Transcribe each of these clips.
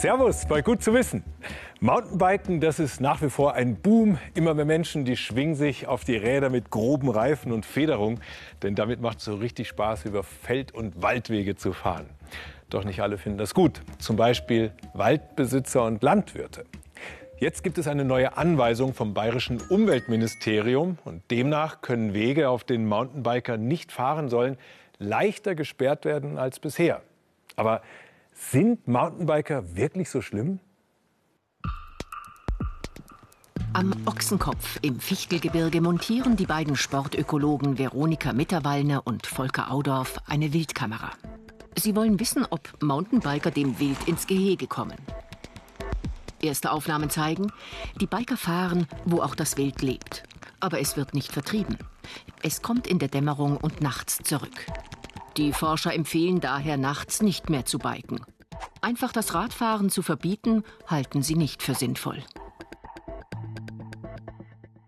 Servus bei Gut zu wissen. Mountainbiken, das ist nach wie vor ein Boom. Immer mehr Menschen, die schwingen sich auf die Räder mit groben Reifen und Federung. Denn damit macht es so richtig Spaß, über Feld- und Waldwege zu fahren. Doch nicht alle finden das gut. Zum Beispiel Waldbesitzer und Landwirte. Jetzt gibt es eine neue Anweisung vom bayerischen Umweltministerium. Und demnach können Wege, auf denen Mountainbiker nicht fahren sollen, leichter gesperrt werden als bisher. Aber sind Mountainbiker wirklich so schlimm? Am Ochsenkopf im Fichtelgebirge montieren die beiden Sportökologen Veronika Mitterwallner und Volker Audorf eine Wildkamera. Sie wollen wissen, ob Mountainbiker dem Wild ins Gehege kommen. Erste Aufnahmen zeigen, die Biker fahren, wo auch das Wild lebt. Aber es wird nicht vertrieben. Es kommt in der Dämmerung und nachts zurück. Die Forscher empfehlen daher, nachts nicht mehr zu biken. Einfach das Radfahren zu verbieten, halten sie nicht für sinnvoll.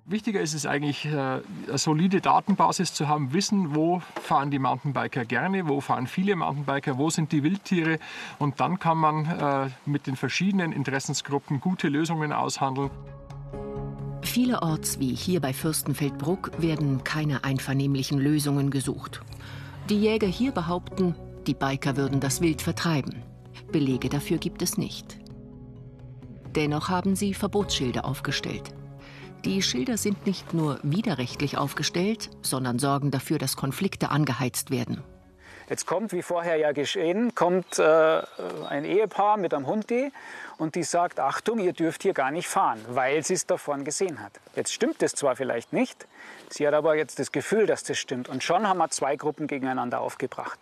Wichtiger ist es eigentlich, äh, eine solide Datenbasis zu haben, wissen, wo fahren die Mountainbiker gerne, wo fahren viele Mountainbiker, wo sind die Wildtiere. Und dann kann man äh, mit den verschiedenen Interessensgruppen gute Lösungen aushandeln. Vielerorts, wie hier bei Fürstenfeldbruck, werden keine einvernehmlichen Lösungen gesucht. Die Jäger hier behaupten, die Biker würden das Wild vertreiben. Belege dafür gibt es nicht. Dennoch haben sie Verbotsschilder aufgestellt. Die Schilder sind nicht nur widerrechtlich aufgestellt, sondern sorgen dafür, dass Konflikte angeheizt werden. Jetzt kommt, wie vorher ja geschehen, kommt äh, ein Ehepaar mit einem Hund und die sagt, Achtung, ihr dürft hier gar nicht fahren, weil sie es davon gesehen hat. Jetzt stimmt es zwar vielleicht nicht, sie hat aber jetzt das Gefühl, dass das stimmt. Und schon haben wir zwei Gruppen gegeneinander aufgebracht.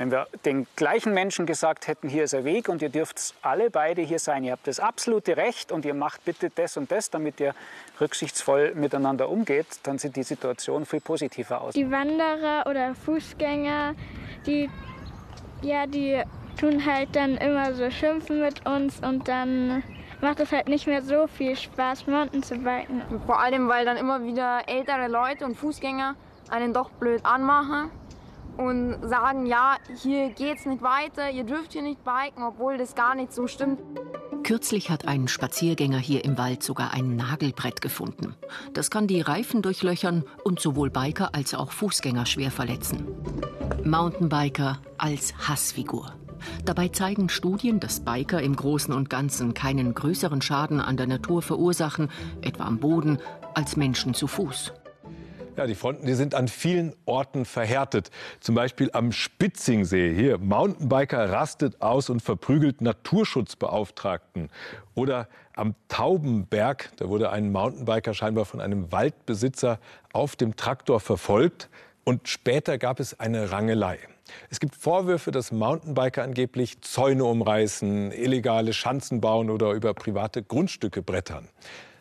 Wenn wir den gleichen Menschen gesagt hätten, hier ist ein Weg und ihr dürft alle beide hier sein, ihr habt das absolute Recht und ihr macht bitte das und das, damit ihr rücksichtsvoll miteinander umgeht, dann sieht die Situation viel positiver aus. Die Wanderer oder Fußgänger, die, ja, die tun halt dann immer so schimpfen mit uns und dann macht es halt nicht mehr so viel Spaß, Mountain zu biken. Vor allem, weil dann immer wieder ältere Leute und Fußgänger einen doch blöd anmachen und sagen, ja, hier geht's nicht weiter, ihr dürft hier nicht biken, obwohl das gar nicht so stimmt. Kürzlich hat ein Spaziergänger hier im Wald sogar ein Nagelbrett gefunden. Das kann die Reifen durchlöchern und sowohl Biker als auch Fußgänger schwer verletzen. Mountainbiker als Hassfigur. Dabei zeigen Studien, dass Biker im Großen und Ganzen keinen größeren Schaden an der Natur verursachen, etwa am Boden, als Menschen zu Fuß. Ja, die Fronten die sind an vielen Orten verhärtet. Zum Beispiel am Spitzingsee. Hier, Mountainbiker rastet aus und verprügelt Naturschutzbeauftragten. Oder am Taubenberg, da wurde ein Mountainbiker scheinbar von einem Waldbesitzer auf dem Traktor verfolgt. Und später gab es eine Rangelei. Es gibt Vorwürfe, dass Mountainbiker angeblich Zäune umreißen, illegale Schanzen bauen oder über private Grundstücke brettern.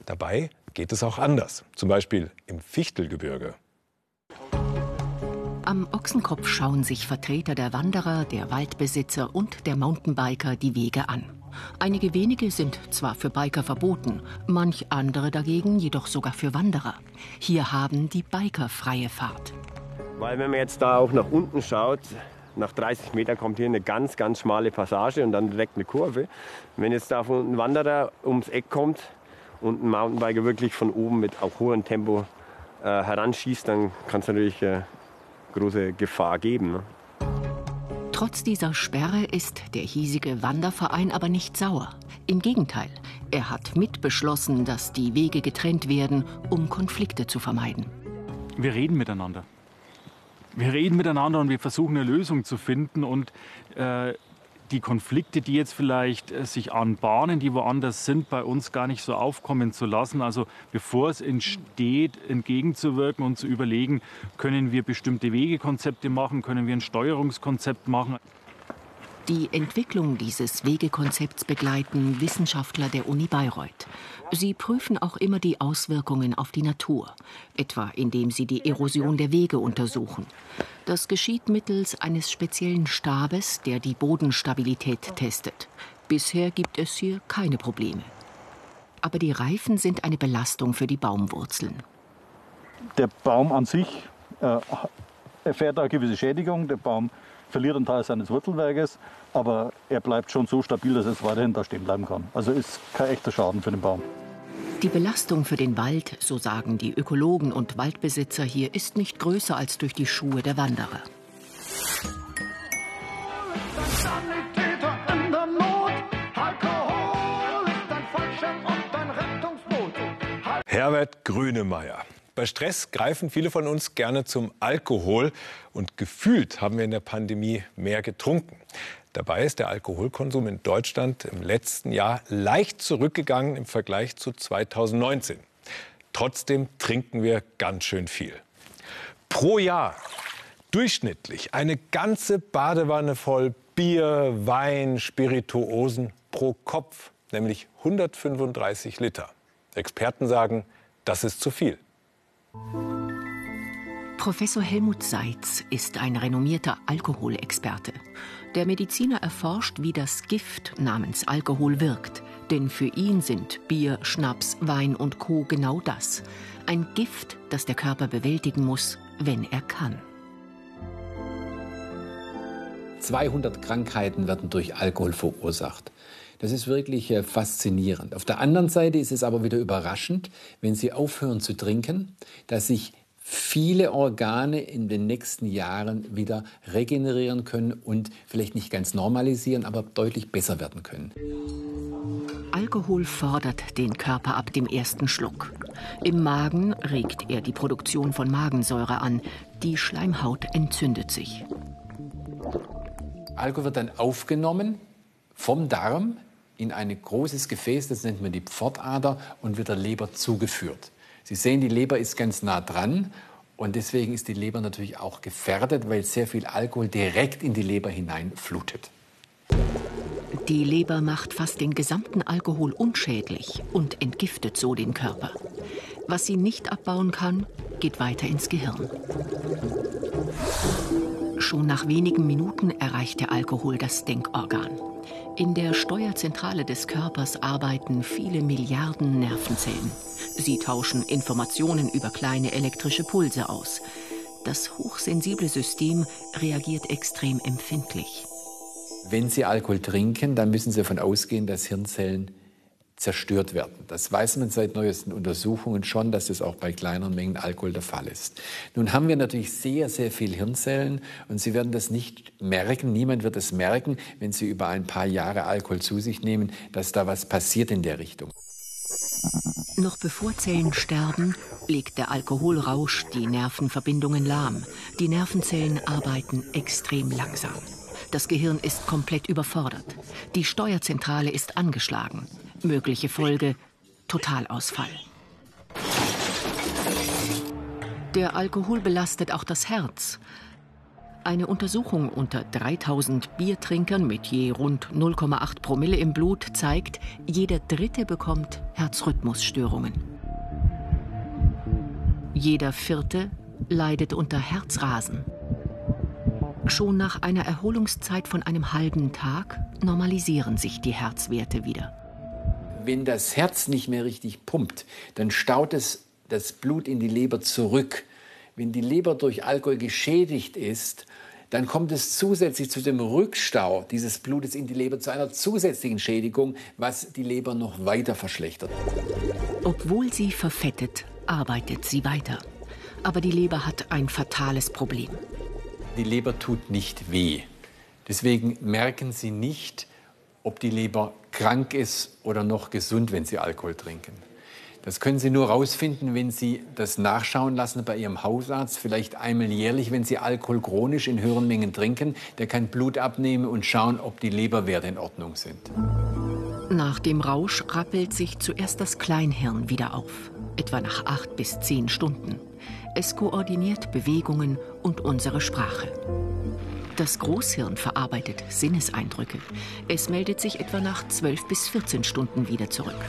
Dabei geht es auch anders, zum Beispiel im Fichtelgebirge. Am Ochsenkopf schauen sich Vertreter der Wanderer, der Waldbesitzer und der Mountainbiker die Wege an. Einige wenige sind zwar für Biker verboten, manch andere dagegen jedoch sogar für Wanderer. Hier haben die Biker freie Fahrt. Weil wenn man jetzt da auch nach unten schaut, nach 30 Metern kommt hier eine ganz, ganz schmale Passage und dann direkt eine Kurve. Wenn jetzt da ein Wanderer ums Eck kommt, und ein Mountainbiker wirklich von oben mit auch hohem Tempo äh, heranschießt, dann kann es natürlich äh, große Gefahr geben. Ne? Trotz dieser Sperre ist der hiesige Wanderverein aber nicht sauer. Im Gegenteil, er hat mitbeschlossen, dass die Wege getrennt werden, um Konflikte zu vermeiden. Wir reden miteinander. Wir reden miteinander und wir versuchen eine Lösung zu finden. Und äh, die Konflikte, die jetzt vielleicht äh, sich anbahnen, die woanders sind, bei uns gar nicht so aufkommen zu lassen. Also bevor es entsteht, entgegenzuwirken und zu überlegen, können wir bestimmte Wegekonzepte machen, können wir ein Steuerungskonzept machen. Die Entwicklung dieses Wegekonzepts begleiten Wissenschaftler der Uni Bayreuth. Sie prüfen auch immer die Auswirkungen auf die Natur, etwa indem sie die Erosion der Wege untersuchen. Das geschieht mittels eines speziellen Stabes, der die Bodenstabilität testet. Bisher gibt es hier keine Probleme. Aber die Reifen sind eine Belastung für die Baumwurzeln. Der Baum an sich äh, erfährt eine gewisse Schädigung. Der Baum verliert einen Teil seines Wurzelwerkes, aber er bleibt schon so stabil, dass es weiterhin da stehen bleiben kann. Also ist kein echter Schaden für den Baum. Die Belastung für den Wald, so sagen die Ökologen und Waldbesitzer hier, ist nicht größer als durch die Schuhe der Wanderer. Herbert Grünemeyer. Bei Stress greifen viele von uns gerne zum Alkohol und gefühlt haben wir in der Pandemie mehr getrunken. Dabei ist der Alkoholkonsum in Deutschland im letzten Jahr leicht zurückgegangen im Vergleich zu 2019. Trotzdem trinken wir ganz schön viel. Pro Jahr durchschnittlich eine ganze Badewanne voll Bier, Wein, Spirituosen pro Kopf, nämlich 135 Liter. Experten sagen, das ist zu viel. Professor Helmut Seitz ist ein renommierter Alkoholexperte. Der Mediziner erforscht, wie das Gift namens Alkohol wirkt. Denn für ihn sind Bier, Schnaps, Wein und Co. genau das. Ein Gift, das der Körper bewältigen muss, wenn er kann. 200 Krankheiten werden durch Alkohol verursacht. Das ist wirklich äh, faszinierend. Auf der anderen Seite ist es aber wieder überraschend, wenn Sie aufhören zu trinken, dass sich viele Organe in den nächsten Jahren wieder regenerieren können und vielleicht nicht ganz normalisieren, aber deutlich besser werden können. Alkohol fordert den Körper ab dem ersten Schluck. Im Magen regt er die Produktion von Magensäure an. Die Schleimhaut entzündet sich. Alkohol wird dann aufgenommen vom Darm in ein großes Gefäß, das nennt man die Pfortader, und wird der Leber zugeführt. Sie sehen, die Leber ist ganz nah dran und deswegen ist die Leber natürlich auch gefährdet, weil sehr viel Alkohol direkt in die Leber hineinflutet. Die Leber macht fast den gesamten Alkohol unschädlich und entgiftet so den Körper. Was sie nicht abbauen kann, geht weiter ins Gehirn. Schon nach wenigen Minuten erreicht der Alkohol das Denkorgan. In der Steuerzentrale des Körpers arbeiten viele Milliarden Nervenzellen. Sie tauschen Informationen über kleine elektrische Pulse aus. Das hochsensible System reagiert extrem empfindlich. Wenn Sie Alkohol trinken, dann müssen Sie davon ausgehen, dass Hirnzellen zerstört werden. Das weiß man seit neuesten Untersuchungen schon, dass das auch bei kleineren Mengen Alkohol der Fall ist. Nun haben wir natürlich sehr, sehr viel Hirnzellen und Sie werden das nicht merken, niemand wird es merken, wenn Sie über ein paar Jahre Alkohol zu sich nehmen, dass da was passiert in der Richtung. Noch bevor Zellen sterben, legt der Alkoholrausch die Nervenverbindungen lahm. Die Nervenzellen arbeiten extrem langsam. Das Gehirn ist komplett überfordert. Die Steuerzentrale ist angeschlagen. Mögliche Folge Totalausfall. Der Alkohol belastet auch das Herz. Eine Untersuchung unter 3000 Biertrinkern mit je rund 0,8 Promille im Blut zeigt, jeder Dritte bekommt Herzrhythmusstörungen. Jeder Vierte leidet unter Herzrasen. Schon nach einer Erholungszeit von einem halben Tag normalisieren sich die Herzwerte wieder wenn das Herz nicht mehr richtig pumpt, dann staut es das Blut in die Leber zurück. Wenn die Leber durch Alkohol geschädigt ist, dann kommt es zusätzlich zu dem Rückstau dieses Blutes in die Leber zu einer zusätzlichen Schädigung, was die Leber noch weiter verschlechtert. Obwohl sie verfettet, arbeitet sie weiter. Aber die Leber hat ein fatales Problem. Die Leber tut nicht weh. Deswegen merken Sie nicht, ob die Leber krank ist oder noch gesund, wenn Sie Alkohol trinken. Das können Sie nur herausfinden, wenn Sie das nachschauen lassen bei Ihrem Hausarzt, vielleicht einmal jährlich, wenn Sie Alkohol chronisch in höheren Mengen trinken. Der kann Blut abnehmen und schauen, ob die Leberwerte in Ordnung sind. Nach dem Rausch rappelt sich zuerst das Kleinhirn wieder auf, etwa nach acht bis zehn Stunden. Es koordiniert Bewegungen und unsere Sprache. Das Großhirn verarbeitet Sinneseindrücke. Es meldet sich etwa nach 12 bis 14 Stunden wieder zurück.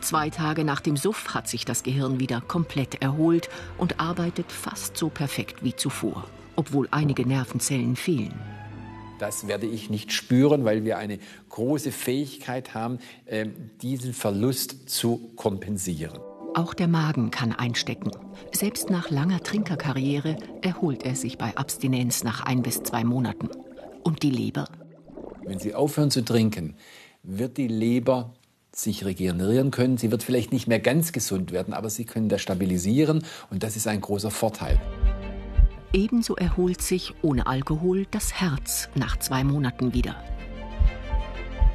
Zwei Tage nach dem Suff hat sich das Gehirn wieder komplett erholt und arbeitet fast so perfekt wie zuvor, obwohl einige Nervenzellen fehlen. Das werde ich nicht spüren, weil wir eine große Fähigkeit haben, ähm, diesen Verlust zu kompensieren. Auch der Magen kann einstecken. Selbst nach langer Trinkerkarriere erholt er sich bei Abstinenz nach ein bis zwei Monaten. Und die Leber? Wenn Sie aufhören zu trinken, wird die Leber sich regenerieren können. Sie wird vielleicht nicht mehr ganz gesund werden, aber Sie können das stabilisieren und das ist ein großer Vorteil. Ebenso erholt sich ohne Alkohol das Herz nach zwei Monaten wieder.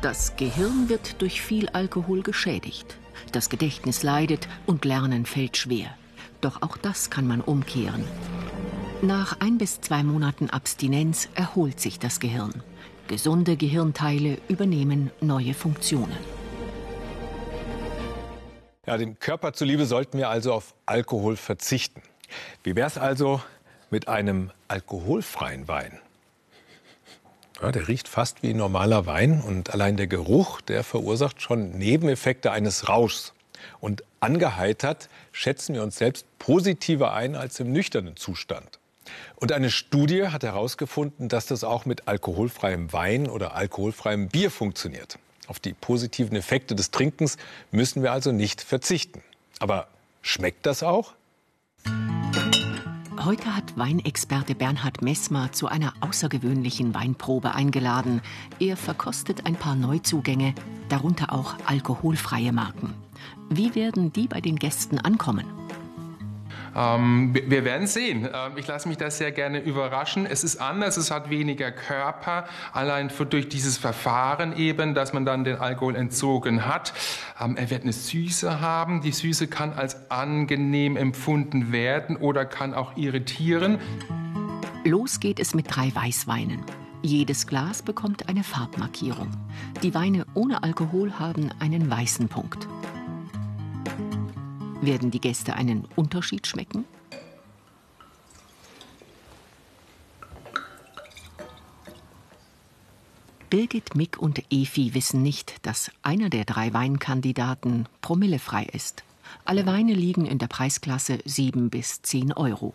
Das Gehirn wird durch viel Alkohol geschädigt. Das Gedächtnis leidet und Lernen fällt schwer. Doch auch das kann man umkehren. Nach ein bis zwei Monaten Abstinenz erholt sich das Gehirn. Gesunde Gehirnteile übernehmen neue Funktionen. Ja, dem Körper zuliebe sollten wir also auf Alkohol verzichten. Wie wäre es also mit einem alkoholfreien Wein? Ja, der riecht fast wie normaler Wein und allein der Geruch, der verursacht schon Nebeneffekte eines Rauschs. Und angeheitert schätzen wir uns selbst positiver ein als im nüchternen Zustand. Und eine Studie hat herausgefunden, dass das auch mit alkoholfreiem Wein oder alkoholfreiem Bier funktioniert. Auf die positiven Effekte des Trinkens müssen wir also nicht verzichten. Aber schmeckt das auch? Heute hat Weinexperte Bernhard Messmer zu einer außergewöhnlichen Weinprobe eingeladen. Er verkostet ein paar Neuzugänge, darunter auch alkoholfreie Marken. Wie werden die bei den Gästen ankommen? Ähm, wir werden sehen. Ähm, ich lasse mich da sehr gerne überraschen. Es ist anders, es hat weniger Körper, allein für, durch dieses Verfahren eben, dass man dann den Alkohol entzogen hat. Ähm, er wird eine Süße haben. Die Süße kann als angenehm empfunden werden oder kann auch irritieren. Los geht es mit drei Weißweinen. Jedes Glas bekommt eine Farbmarkierung. Die Weine ohne Alkohol haben einen weißen Punkt. Werden die Gäste einen Unterschied schmecken? Birgit, Mick und Efi wissen nicht, dass einer der drei Weinkandidaten promillefrei ist. Alle Weine liegen in der Preisklasse 7 bis 10 Euro.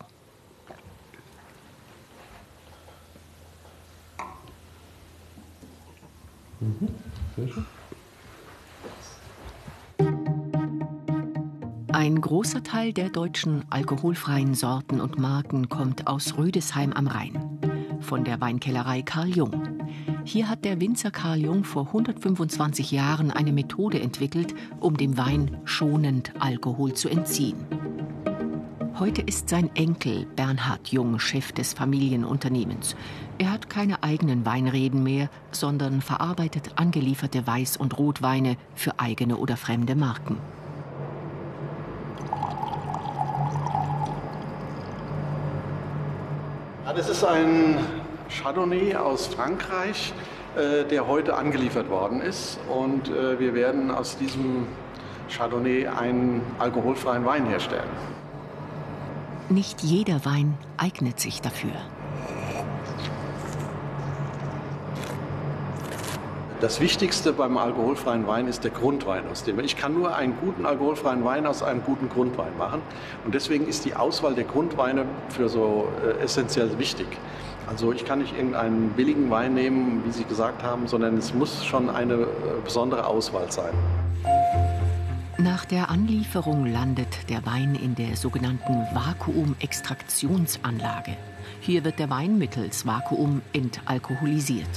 Mhm. Sehr schön. Ein großer Teil der deutschen alkoholfreien Sorten und Marken kommt aus Rüdesheim am Rhein, von der Weinkellerei Karl Jung. Hier hat der Winzer Karl Jung vor 125 Jahren eine Methode entwickelt, um dem Wein schonend Alkohol zu entziehen. Heute ist sein Enkel Bernhard Jung Chef des Familienunternehmens. Er hat keine eigenen Weinreden mehr, sondern verarbeitet angelieferte Weiß- und Rotweine für eigene oder fremde Marken. Das ist ein Chardonnay aus Frankreich, äh, der heute angeliefert worden ist. Und äh, wir werden aus diesem Chardonnay einen alkoholfreien Wein herstellen. Nicht jeder Wein eignet sich dafür. Das Wichtigste beim alkoholfreien Wein ist der Grundwein, aus dem ich kann nur einen guten alkoholfreien Wein aus einem guten Grundwein machen. Und deswegen ist die Auswahl der Grundweine für so äh, essentiell wichtig. Also ich kann nicht irgendeinen billigen Wein nehmen, wie Sie gesagt haben, sondern es muss schon eine äh, besondere Auswahl sein. Nach der Anlieferung landet der Wein in der sogenannten Vakuumextraktionsanlage. Hier wird der Wein mittels Vakuum entalkoholisiert.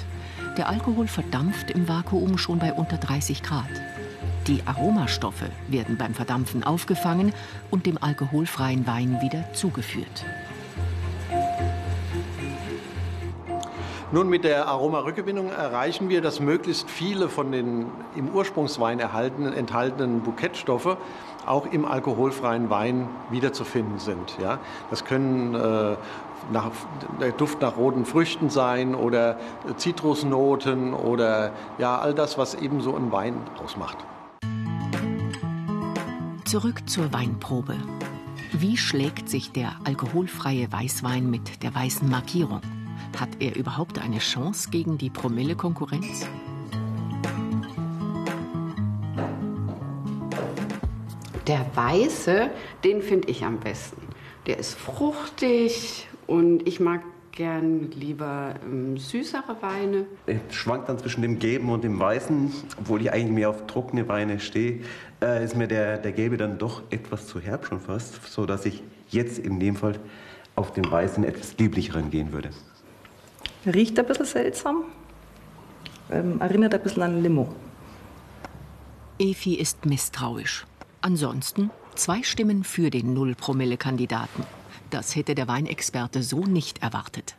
Der Alkohol verdampft im Vakuum schon bei unter 30 Grad. Die Aromastoffe werden beim Verdampfen aufgefangen und dem alkoholfreien Wein wieder zugeführt. Nun, mit der Aromarückgewinnung erreichen wir, dass möglichst viele von den im Ursprungswein erhaltenen, enthaltenen Bouquetstoffe auch im alkoholfreien Wein wiederzufinden sind. Ja? Das können äh, nach, der Duft nach roten Früchten sein oder Zitrusnoten oder ja, all das, was eben so ein Wein ausmacht. Zurück zur Weinprobe. Wie schlägt sich der alkoholfreie Weißwein mit der weißen Markierung? Hat er überhaupt eine Chance gegen die Promille-Konkurrenz? Der Weiße, den finde ich am besten. Der ist fruchtig, und ich mag gern lieber ähm, süßere Weine. Ich schwank dann zwischen dem Gelben und dem Weißen, obwohl ich eigentlich mehr auf trockene Weine stehe, äh, ist mir der, der Gelbe dann doch etwas zu herb schon fast, sodass ich jetzt in dem Fall auf den Weißen etwas lieblicheren gehen würde. Riecht ein bisschen seltsam. Ähm, erinnert ein bisschen an Limo. Efi ist misstrauisch. Ansonsten zwei Stimmen für den Null-Promille-Kandidaten. Das hätte der Weinexperte so nicht erwartet.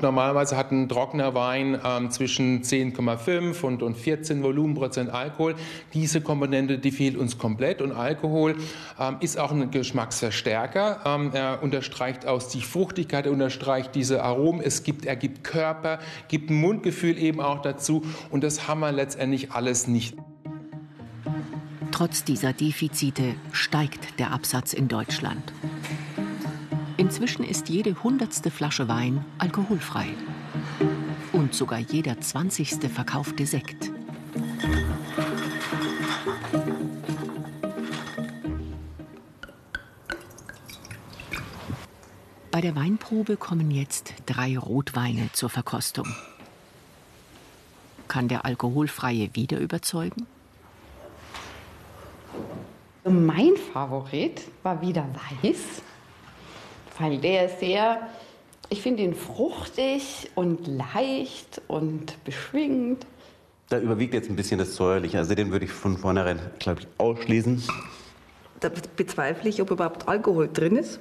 Normalerweise hat ein trockener Wein ähm, zwischen 10,5 und, und 14 Volumenprozent Alkohol. Diese Komponente, die fehlt uns komplett. Und Alkohol ähm, ist auch ein Geschmacksverstärker. Ähm, er unterstreicht aus die Fruchtigkeit, er unterstreicht diese Aromen. Es gibt, er gibt Körper, gibt ein Mundgefühl eben auch dazu. Und das haben wir letztendlich alles nicht. Trotz dieser Defizite steigt der Absatz in Deutschland. Inzwischen ist jede hundertste Flasche Wein alkoholfrei. Und sogar jeder zwanzigste verkaufte Sekt. Bei der Weinprobe kommen jetzt drei Rotweine zur Verkostung. Kann der Alkoholfreie wieder überzeugen? Mein Favorit war wieder weiß, weil der ist sehr, ich finde ihn fruchtig und leicht und beschwingt. Da überwiegt jetzt ein bisschen das Säuerliche. Also den würde ich von vornherein, glaube ich, ausschließen. Da bezweifle ich, ob überhaupt Alkohol drin ist.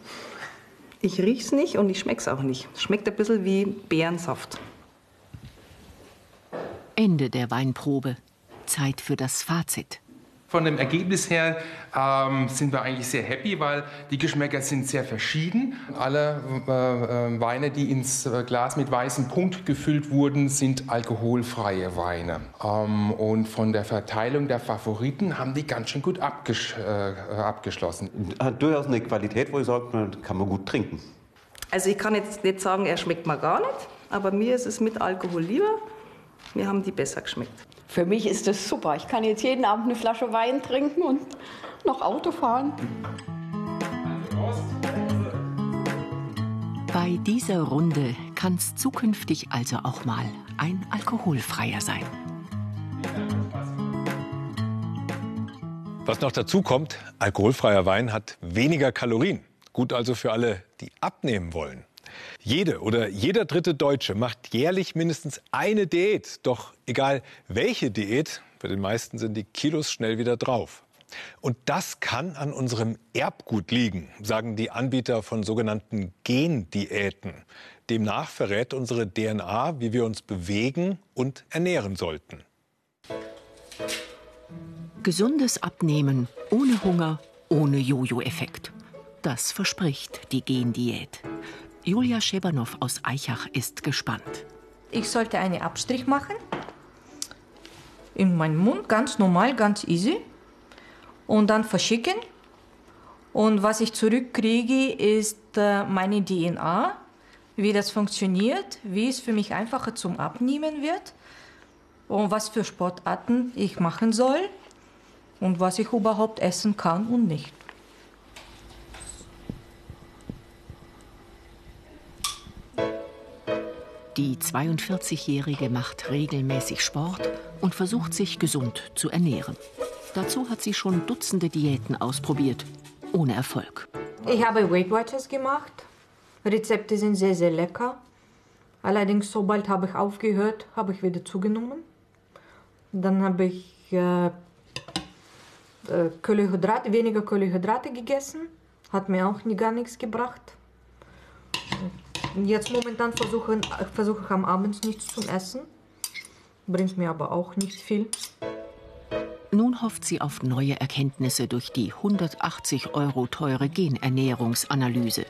Ich rieche es nicht und ich schmecke es auch nicht. Es schmeckt ein bisschen wie Beerensaft. Ende der Weinprobe. Zeit für das Fazit. Von dem Ergebnis her ähm, sind wir eigentlich sehr happy, weil die Geschmäcker sind sehr verschieden. Alle äh, Weine, die ins äh, Glas mit weißem Punkt gefüllt wurden, sind alkoholfreie Weine. Ähm, und von der Verteilung der Favoriten haben die ganz schön gut abges äh, abgeschlossen. Hat durchaus eine Qualität, wo ich sage, kann man gut trinken. Also ich kann jetzt nicht sagen, er schmeckt mir gar nicht, aber mir ist es mit Alkohol lieber. Mir haben die besser geschmeckt. Für mich ist das super. Ich kann jetzt jeden Abend eine Flasche Wein trinken und noch Auto fahren. Bei dieser Runde kann es zukünftig also auch mal ein alkoholfreier sein. Was noch dazu kommt, alkoholfreier Wein hat weniger Kalorien. Gut also für alle, die abnehmen wollen. Jede oder jeder dritte Deutsche macht jährlich mindestens eine Diät. Doch egal welche Diät, bei den meisten sind die Kilos schnell wieder drauf. Und das kann an unserem Erbgut liegen, sagen die Anbieter von sogenannten Gendiäten. Demnach verrät unsere DNA, wie wir uns bewegen und ernähren sollten. Gesundes Abnehmen ohne Hunger, ohne Jojo-Effekt. Das verspricht die Gendiät. Julia Schebanow aus Eichach ist gespannt. Ich sollte einen Abstrich machen. In meinen Mund, ganz normal, ganz easy. Und dann verschicken. Und was ich zurückkriege, ist äh, meine DNA, wie das funktioniert, wie es für mich einfacher zum Abnehmen wird und was für Sportarten ich machen soll und was ich überhaupt essen kann und nicht. Die 42-Jährige macht regelmäßig Sport und versucht sich gesund zu ernähren. Dazu hat sie schon Dutzende Diäten ausprobiert, ohne Erfolg. Ich habe Weight Watchers gemacht. Rezepte sind sehr, sehr lecker. Allerdings, sobald habe ich aufgehört, habe ich wieder zugenommen. Dann habe ich äh, äh, Kohlenhydrate, weniger Kohlenhydrate gegessen. Hat mir auch gar nichts gebracht. Jetzt momentan versuche, versuche ich am Abend nichts zu essen. Bringt mir aber auch nicht viel. Nun hofft sie auf neue Erkenntnisse durch die 180 Euro teure Genernährungsanalyse.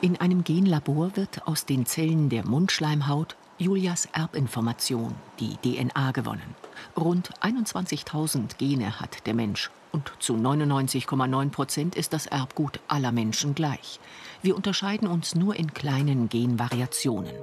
In einem Genlabor wird aus den Zellen der Mundschleimhaut Julias Erbinformation, die DNA, gewonnen. Rund 21.000 Gene hat der Mensch und zu 99,9 Prozent ist das Erbgut aller Menschen gleich. Wir unterscheiden uns nur in kleinen Genvariationen.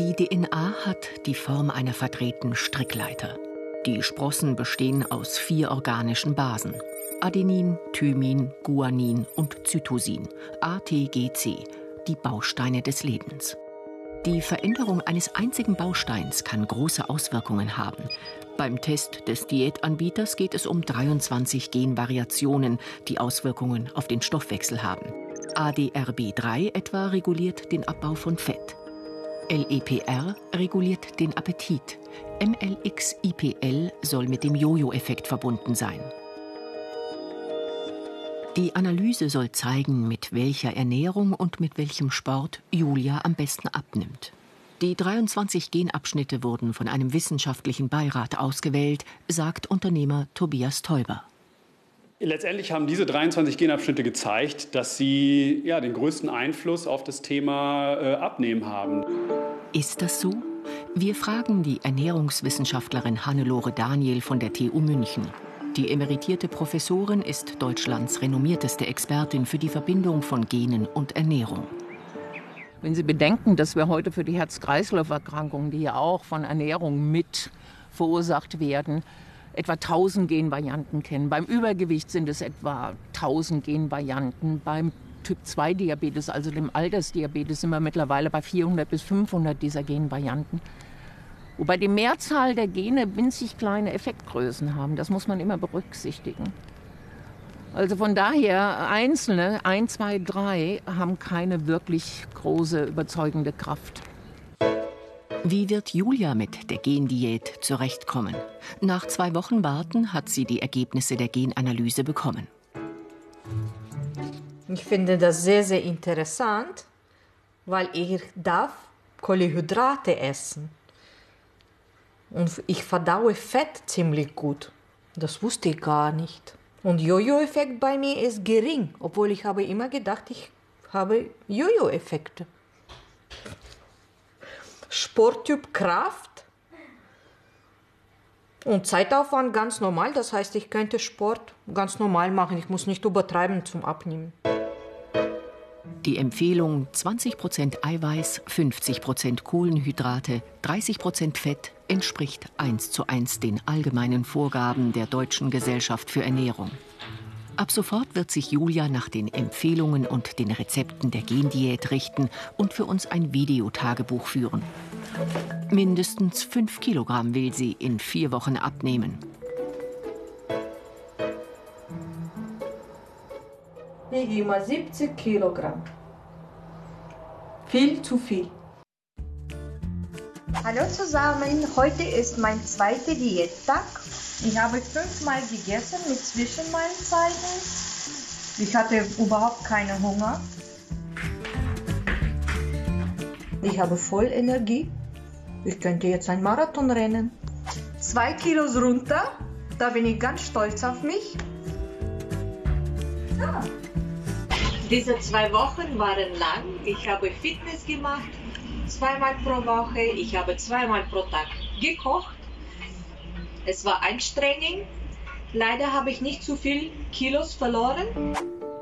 Die DNA hat die Form einer verdrehten Strickleiter. Die Sprossen bestehen aus vier organischen Basen. Adenin, Thymin, Guanin und Zytosin, ATGC, die Bausteine des Lebens. Die Veränderung eines einzigen Bausteins kann große Auswirkungen haben. Beim Test des Diätanbieters geht es um 23 Genvariationen, die Auswirkungen auf den Stoffwechsel haben. ADRB3 etwa reguliert den Abbau von Fett. LEPR reguliert den Appetit. MLX-IPL soll mit dem Jojo-Effekt verbunden sein. Die Analyse soll zeigen, mit welcher Ernährung und mit welchem Sport Julia am besten abnimmt. Die 23 Genabschnitte wurden von einem wissenschaftlichen Beirat ausgewählt, sagt Unternehmer Tobias Teuber. Letztendlich haben diese 23 Genabschnitte gezeigt, dass sie ja, den größten Einfluss auf das Thema äh, Abnehmen haben. Ist das so? Wir fragen die Ernährungswissenschaftlerin Hannelore Daniel von der TU München. Die emeritierte Professorin ist Deutschlands renommierteste Expertin für die Verbindung von Genen und Ernährung. Wenn Sie bedenken, dass wir heute für die Herz-Kreislauf-Erkrankungen, die ja auch von Ernährung mit verursacht werden, etwa 1000 Genvarianten kennen. Beim Übergewicht sind es etwa 1000 Genvarianten. Beim Typ-2-Diabetes, also dem Altersdiabetes, sind wir mittlerweile bei 400 bis 500 dieser Genvarianten. Wobei die Mehrzahl der Gene winzig kleine Effektgrößen haben. Das muss man immer berücksichtigen. Also von daher, einzelne, ein, zwei, drei, haben keine wirklich große überzeugende Kraft. Wie wird Julia mit der Gendiät zurechtkommen? Nach zwei Wochen Warten hat sie die Ergebnisse der Genanalyse bekommen. Ich finde das sehr, sehr interessant, weil ich darf Kohlenhydrate essen. Und ich verdaue Fett ziemlich gut. Das wusste ich gar nicht. Und Jojo-Effekt bei mir ist gering, obwohl ich habe immer gedacht, ich habe Jojo-Effekte. Sporttyp Kraft und Zeitaufwand ganz normal. Das heißt, ich könnte Sport ganz normal machen. Ich muss nicht übertreiben zum Abnehmen. Die Empfehlung 20% Eiweiß, 50% Kohlenhydrate, 30% Fett entspricht eins zu eins den allgemeinen Vorgaben der Deutschen Gesellschaft für Ernährung. Ab sofort wird sich Julia nach den Empfehlungen und den Rezepten der Gendiät richten und für uns ein Videotagebuch führen. Mindestens 5 Kilogramm will sie in vier Wochen abnehmen. Ich mal 70 Kilogramm. Viel zu viel. Hallo zusammen, heute ist mein zweiter Diättag. Ich habe fünfmal gegessen mit Zwischenmahlzeiten. Ich hatte überhaupt keinen Hunger. Ich habe voll Energie. Ich könnte jetzt einen Marathon rennen. Zwei Kilos runter, da bin ich ganz stolz auf mich. Ja. Diese zwei Wochen waren lang. Ich habe Fitness gemacht, zweimal pro Woche. Ich habe zweimal pro Tag gekocht. Es war anstrengend. Leider habe ich nicht zu viel Kilos verloren.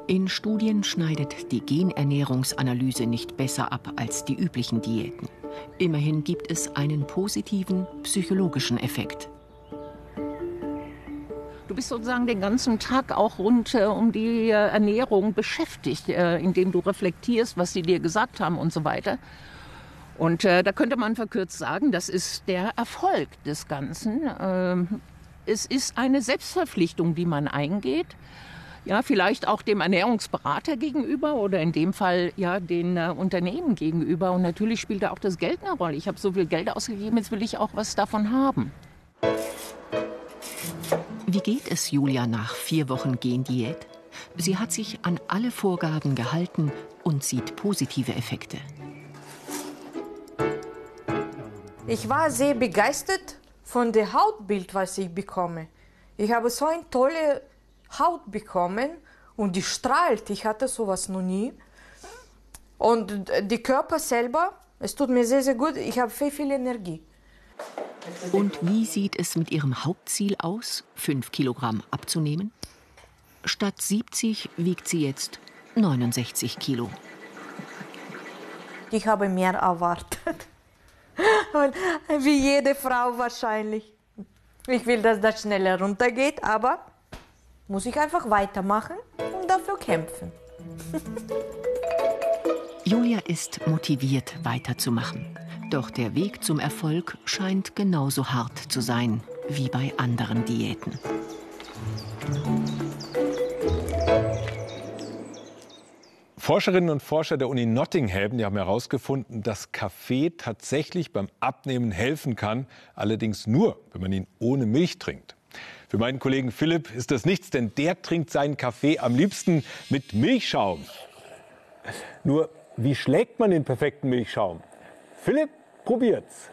In Studien schneidet die Genernährungsanalyse nicht besser ab als die üblichen Diäten. Immerhin gibt es einen positiven psychologischen Effekt. Du bist sozusagen den ganzen Tag auch rund äh, um die äh, Ernährung beschäftigt, äh, indem du reflektierst, was sie dir gesagt haben und so weiter. Und äh, da könnte man verkürzt sagen, das ist der Erfolg des Ganzen. Ähm, es ist eine Selbstverpflichtung, die man eingeht. Ja, vielleicht auch dem Ernährungsberater gegenüber oder in dem Fall ja den äh, Unternehmen gegenüber. Und natürlich spielt da auch das Geld eine Rolle. Ich habe so viel Geld ausgegeben, jetzt will ich auch was davon haben. Wie geht es Julia nach vier Wochen Gendiät? Sie hat sich an alle Vorgaben gehalten und sieht positive Effekte. Ich war sehr begeistert von dem Hautbild, was ich bekomme. Ich habe so eine tolle Haut bekommen und die strahlt. Ich hatte sowas noch nie. Und der Körper selber, es tut mir sehr, sehr gut. Ich habe viel, viel Energie. Und wie sieht es mit Ihrem Hauptziel aus, 5 Kilogramm abzunehmen? Statt 70 wiegt sie jetzt 69 Kilo. Ich habe mehr erwartet. Wie jede Frau wahrscheinlich. Ich will, dass das schneller runtergeht, aber muss ich einfach weitermachen und dafür kämpfen. Julia ist motiviert, weiterzumachen. Doch der Weg zum Erfolg scheint genauso hart zu sein wie bei anderen Diäten. Forscherinnen und Forscher der Uni Nottingham die haben herausgefunden, dass Kaffee tatsächlich beim Abnehmen helfen kann, allerdings nur, wenn man ihn ohne Milch trinkt. Für meinen Kollegen Philipp ist das nichts, denn der trinkt seinen Kaffee am liebsten mit Milchschaum. Nur, wie schlägt man den perfekten Milchschaum? Philipp probiert's.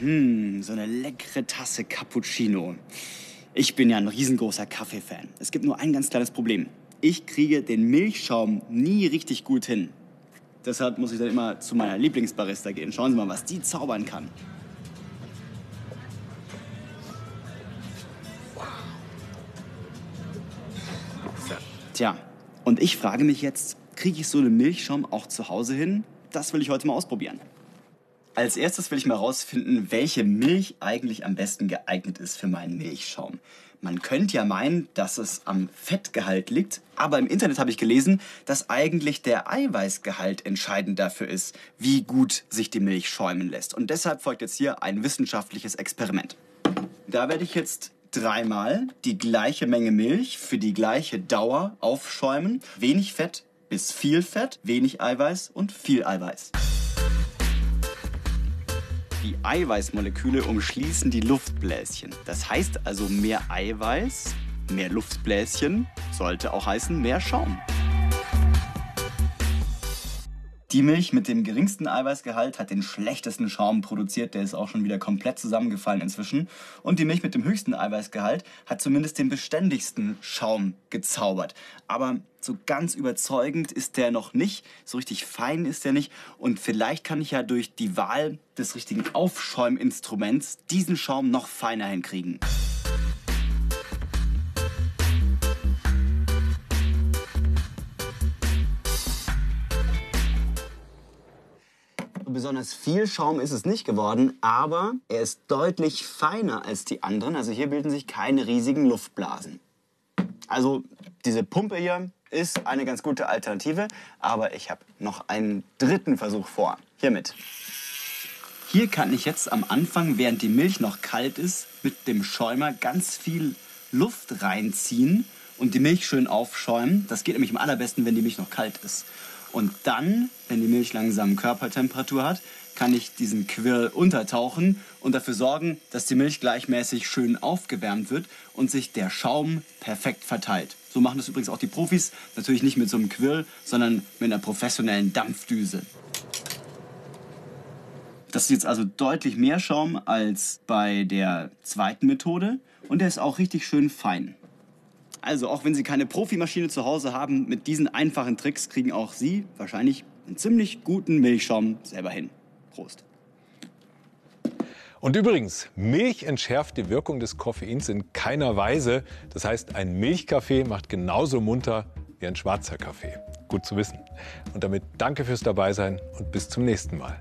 Hm, so eine leckere Tasse Cappuccino. Ich bin ja ein riesengroßer Kaffeefan. Es gibt nur ein ganz kleines Problem. Ich kriege den Milchschaum nie richtig gut hin. Deshalb muss ich dann immer zu meiner Lieblingsbarista gehen. Schauen Sie mal, was die zaubern kann. Tja, und ich frage mich jetzt, kriege ich so einen Milchschaum auch zu Hause hin? Das will ich heute mal ausprobieren. Als erstes will ich mal herausfinden, welche Milch eigentlich am besten geeignet ist für meinen Milchschaum. Man könnte ja meinen, dass es am Fettgehalt liegt, aber im Internet habe ich gelesen, dass eigentlich der Eiweißgehalt entscheidend dafür ist, wie gut sich die Milch schäumen lässt. Und deshalb folgt jetzt hier ein wissenschaftliches Experiment. Da werde ich jetzt dreimal die gleiche Menge Milch für die gleiche Dauer aufschäumen. Wenig Fett bis viel Fett, wenig Eiweiß und viel Eiweiß. Die Eiweißmoleküle umschließen die Luftbläschen. Das heißt also mehr Eiweiß, mehr Luftbläschen, sollte auch heißen mehr Schaum. Die Milch mit dem geringsten Eiweißgehalt hat den schlechtesten Schaum produziert, der ist auch schon wieder komplett zusammengefallen inzwischen. Und die Milch mit dem höchsten Eiweißgehalt hat zumindest den beständigsten Schaum gezaubert. Aber so ganz überzeugend ist der noch nicht, so richtig fein ist der nicht. Und vielleicht kann ich ja durch die Wahl des richtigen Aufschäuminstruments diesen Schaum noch feiner hinkriegen. Besonders viel Schaum ist es nicht geworden, aber er ist deutlich feiner als die anderen. Also hier bilden sich keine riesigen Luftblasen. Also diese Pumpe hier ist eine ganz gute Alternative, aber ich habe noch einen dritten Versuch vor. Hiermit. Hier kann ich jetzt am Anfang, während die Milch noch kalt ist, mit dem Schäumer ganz viel Luft reinziehen und die Milch schön aufschäumen. Das geht nämlich am allerbesten, wenn die Milch noch kalt ist. Und dann, wenn die Milch langsam Körpertemperatur hat, kann ich diesen Quirl untertauchen und dafür sorgen, dass die Milch gleichmäßig schön aufgewärmt wird und sich der Schaum perfekt verteilt. So machen das übrigens auch die Profis, natürlich nicht mit so einem Quirl, sondern mit einer professionellen Dampfdüse. Das ist jetzt also deutlich mehr Schaum als bei der zweiten Methode und der ist auch richtig schön fein. Also auch wenn Sie keine Profimaschine zu Hause haben, mit diesen einfachen Tricks kriegen auch Sie wahrscheinlich einen ziemlich guten Milchschaum selber hin. Prost. Und übrigens, Milch entschärft die Wirkung des Koffeins in keiner Weise. Das heißt, ein Milchkaffee macht genauso munter wie ein schwarzer Kaffee. Gut zu wissen. Und damit danke fürs Dabeisein und bis zum nächsten Mal.